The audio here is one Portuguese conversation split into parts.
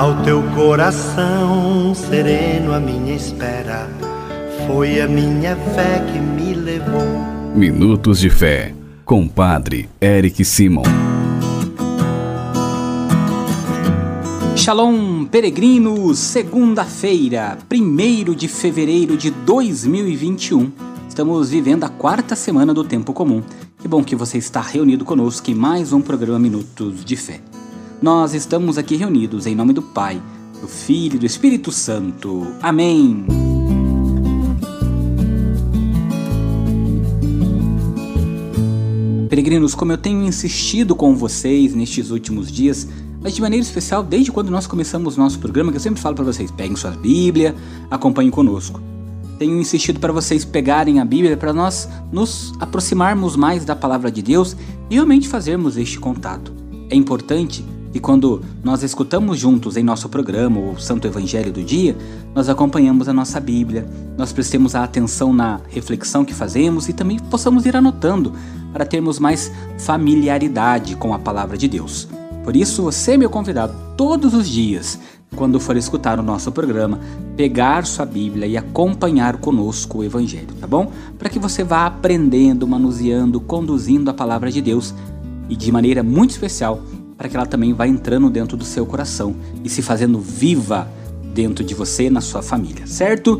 Ao teu coração sereno, a minha espera foi a minha fé que me levou. Minutos de Fé, com Padre Eric Simon. Shalom, peregrinos! Segunda-feira, 1 de fevereiro de 2021. Estamos vivendo a quarta semana do Tempo Comum. Que bom que você está reunido conosco em mais um programa Minutos de Fé. Nós estamos aqui reunidos em nome do Pai, do Filho e do Espírito Santo. Amém. Peregrinos, como eu tenho insistido com vocês nestes últimos dias, mas de maneira especial desde quando nós começamos nosso programa, que eu sempre falo para vocês, peguem sua Bíblia, acompanhem conosco. Tenho insistido para vocês pegarem a Bíblia para nós nos aproximarmos mais da palavra de Deus e realmente fazermos este contato. É importante e quando nós escutamos juntos em nosso programa o Santo Evangelho do Dia, nós acompanhamos a nossa Bíblia, nós prestemos a atenção na reflexão que fazemos e também possamos ir anotando para termos mais familiaridade com a palavra de Deus. Por isso, você é meu convidado todos os dias, quando for escutar o nosso programa, pegar sua Bíblia e acompanhar conosco o Evangelho, tá bom? Para que você vá aprendendo, manuseando, conduzindo a palavra de Deus e de maneira muito especial para que ela também vá entrando dentro do seu coração e se fazendo viva dentro de você e na sua família, certo?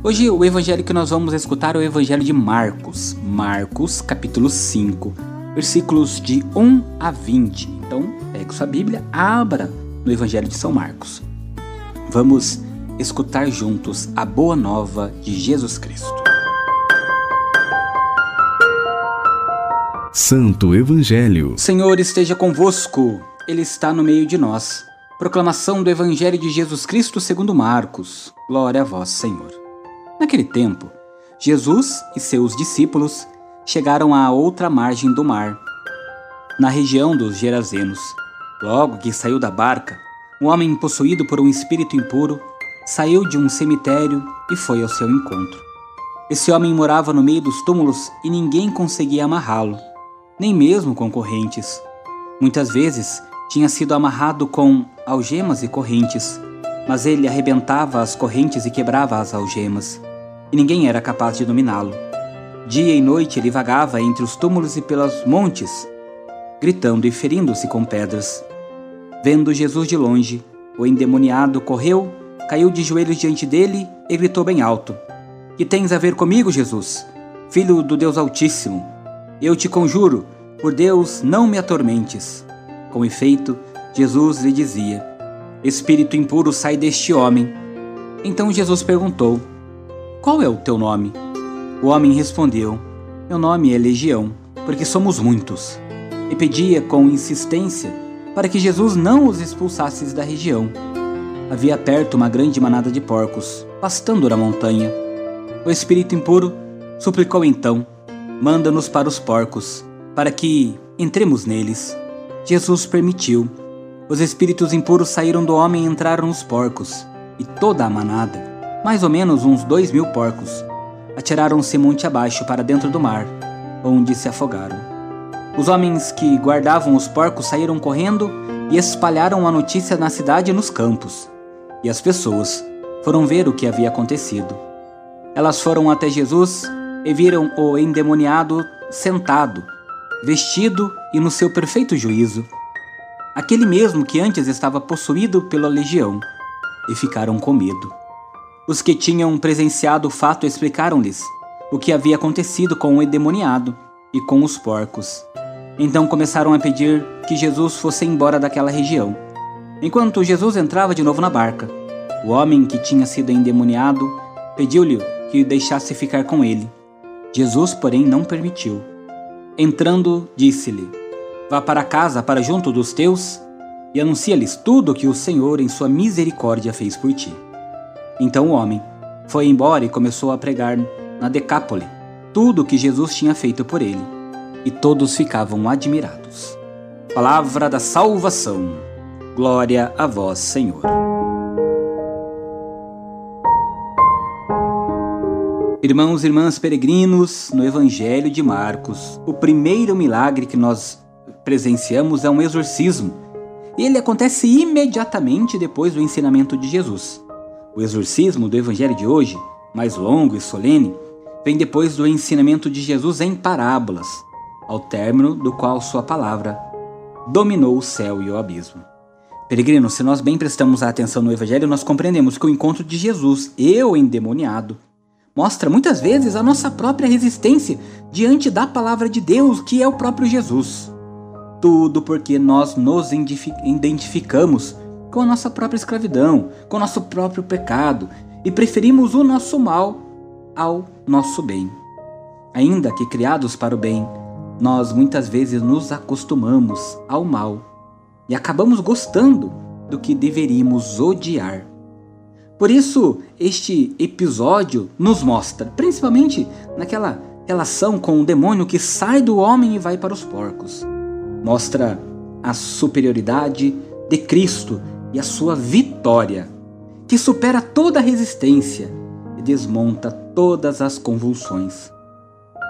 Hoje o evangelho que nós vamos escutar é o evangelho de Marcos, Marcos, capítulo 5, versículos de 1 a 20. Então, pegue sua Bíblia, abra no evangelho de São Marcos. Vamos escutar juntos a boa nova de Jesus Cristo. Santo Evangelho. Senhor esteja convosco, Ele está no meio de nós. Proclamação do Evangelho de Jesus Cristo segundo Marcos. Glória a vós, Senhor. Naquele tempo, Jesus e seus discípulos chegaram à outra margem do mar, na região dos Gerazenos. Logo que saiu da barca, um homem possuído por um espírito impuro saiu de um cemitério e foi ao seu encontro. Esse homem morava no meio dos túmulos e ninguém conseguia amarrá-lo nem mesmo com correntes. Muitas vezes tinha sido amarrado com algemas e correntes, mas ele arrebentava as correntes e quebrava as algemas, e ninguém era capaz de dominá-lo. Dia e noite ele vagava entre os túmulos e pelos montes, gritando e ferindo-se com pedras. Vendo Jesus de longe, o endemoniado correu, caiu de joelhos diante dele e gritou bem alto: Que tens a ver comigo, Jesus, filho do Deus Altíssimo? Eu te conjuro, por Deus, não me atormentes. Com efeito, Jesus lhe dizia: Espírito impuro, sai deste homem. Então Jesus perguntou: Qual é o teu nome? O homem respondeu: Meu nome é Legião, porque somos muitos. E pedia com insistência para que Jesus não os expulsasse da região. Havia perto uma grande manada de porcos, pastando na montanha. O espírito impuro suplicou então: manda-nos para os porcos, para que entremos neles. Jesus permitiu. Os espíritos impuros saíram do homem e entraram nos porcos, e toda a manada, mais ou menos uns dois mil porcos, atiraram-se monte abaixo para dentro do mar, onde se afogaram. Os homens que guardavam os porcos saíram correndo e espalharam a notícia na cidade e nos campos. E as pessoas foram ver o que havia acontecido. Elas foram até Jesus e viram o endemoniado sentado, vestido e no seu perfeito juízo, aquele mesmo que antes estava possuído pela legião, e ficaram com medo. Os que tinham presenciado o fato explicaram-lhes o que havia acontecido com o endemoniado e com os porcos. Então começaram a pedir que Jesus fosse embora daquela região. Enquanto Jesus entrava de novo na barca, o homem que tinha sido endemoniado pediu-lhe que o deixasse ficar com ele. Jesus, porém, não permitiu. Entrando, disse-lhe: Vá para casa, para junto dos teus, e anuncia-lhes tudo o que o Senhor, em sua misericórdia, fez por ti. Então o homem foi embora e começou a pregar na Decápole tudo o que Jesus tinha feito por ele, e todos ficavam admirados. Palavra da salvação. Glória a vós, Senhor. Irmãos e irmãs peregrinos, no Evangelho de Marcos, o primeiro milagre que nós presenciamos é um exorcismo. ele acontece imediatamente depois do ensinamento de Jesus. O exorcismo do evangelho de hoje, mais longo e solene, vem depois do ensinamento de Jesus em parábolas, ao término do qual sua palavra dominou o céu e o abismo. Peregrino, se nós bem prestamos atenção no evangelho, nós compreendemos que o encontro de Jesus e o endemoniado mostra muitas vezes a nossa própria resistência diante da palavra de Deus, que é o próprio Jesus. Tudo porque nós nos identificamos com a nossa própria escravidão, com o nosso próprio pecado e preferimos o nosso mal ao nosso bem. Ainda que criados para o bem, nós muitas vezes nos acostumamos ao mal e acabamos gostando do que deveríamos odiar. Por isso, este episódio nos mostra, principalmente naquela relação com o demônio que sai do homem e vai para os porcos. Mostra a superioridade de Cristo e a sua vitória, que supera toda resistência e desmonta todas as convulsões.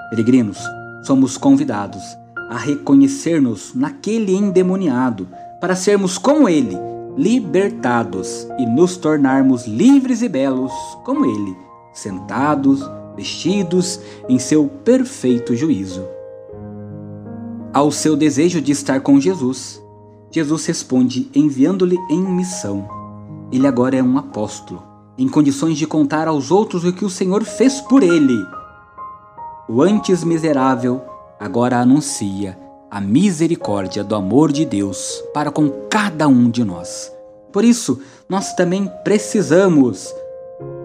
Peregrinos, somos convidados a reconhecer-nos naquele endemoniado para sermos como ele libertados e nos tornarmos livres e belos como Ele, sentados, vestidos em seu perfeito juízo. Ao seu desejo de estar com Jesus, Jesus responde enviando-lhe em missão. Ele agora é um apóstolo, em condições de contar aos outros o que o Senhor fez por ele. O antes miserável agora anuncia a misericórdia do amor de Deus para com cada um de nós. Por isso, nós também precisamos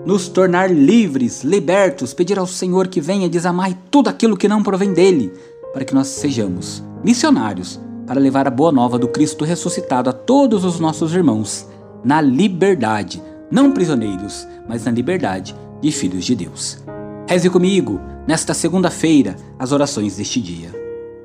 nos tornar livres, libertos, pedir ao Senhor que venha desamar tudo aquilo que não provém dele, para que nós sejamos missionários para levar a boa nova do Cristo ressuscitado a todos os nossos irmãos, na liberdade, não prisioneiros, mas na liberdade de filhos de Deus. Reze comigo, nesta segunda-feira, as orações deste dia.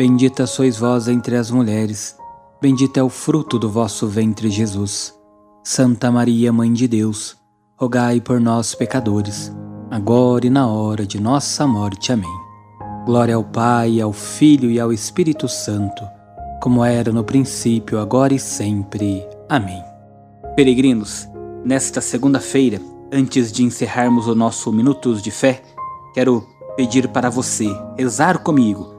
Bendita sois vós entre as mulheres, bendito é o fruto do vosso ventre, Jesus. Santa Maria, Mãe de Deus, rogai por nós, pecadores, agora e na hora de nossa morte. Amém. Glória ao Pai, ao Filho e ao Espírito Santo, como era no princípio, agora e sempre. Amém. Peregrinos, nesta segunda-feira, antes de encerrarmos o nosso Minutos de Fé, quero pedir para você rezar comigo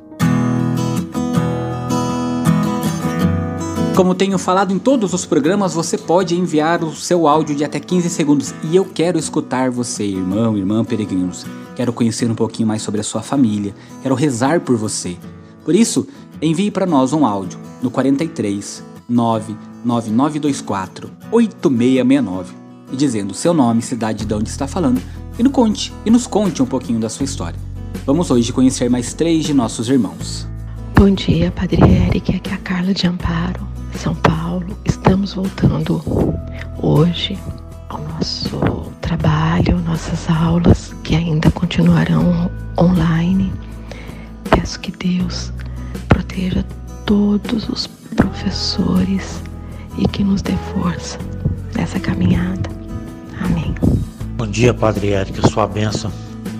Como tenho falado em todos os programas, você pode enviar o seu áudio de até 15 segundos e eu quero escutar você, irmão, irmã, peregrinos. Quero conhecer um pouquinho mais sobre a sua família, quero rezar por você. Por isso, envie para nós um áudio no 43 99924 8669 e dizendo seu nome, cidade de onde está falando e nos conte e nos conte um pouquinho da sua história. Vamos hoje conhecer mais três de nossos irmãos. Bom dia, Padre Eric. Aqui é a Carla de Amparo, São Paulo. Estamos voltando hoje ao nosso trabalho, nossas aulas, que ainda continuarão online. Peço que Deus proteja todos os professores e que nos dê força nessa caminhada. Amém. Bom dia, Padre Érica, sua bênção.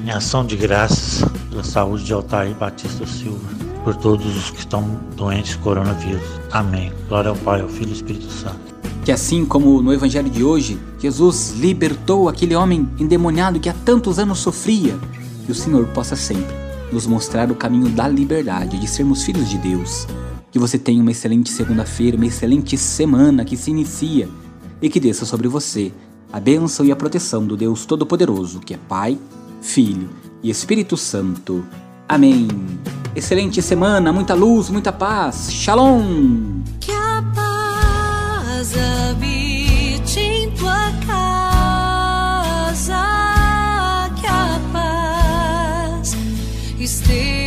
Em ação de graças pela saúde de Altair Batista Silva, por todos os que estão doentes com coronavírus. Amém. Glória ao Pai, ao Filho e ao Espírito Santo. Que assim como no Evangelho de hoje, Jesus libertou aquele homem endemoniado que há tantos anos sofria, que o Senhor possa sempre nos mostrar o caminho da liberdade, de sermos filhos de Deus. Que você tenha uma excelente segunda-feira, uma excelente semana que se inicia e que desça sobre você a bênção e a proteção do Deus Todo-Poderoso, que é Pai, Filho e Espírito Santo. Amém. Excelente semana, muita luz, muita paz. Shalom! Que a paz habite em tua casa, que a paz esteja.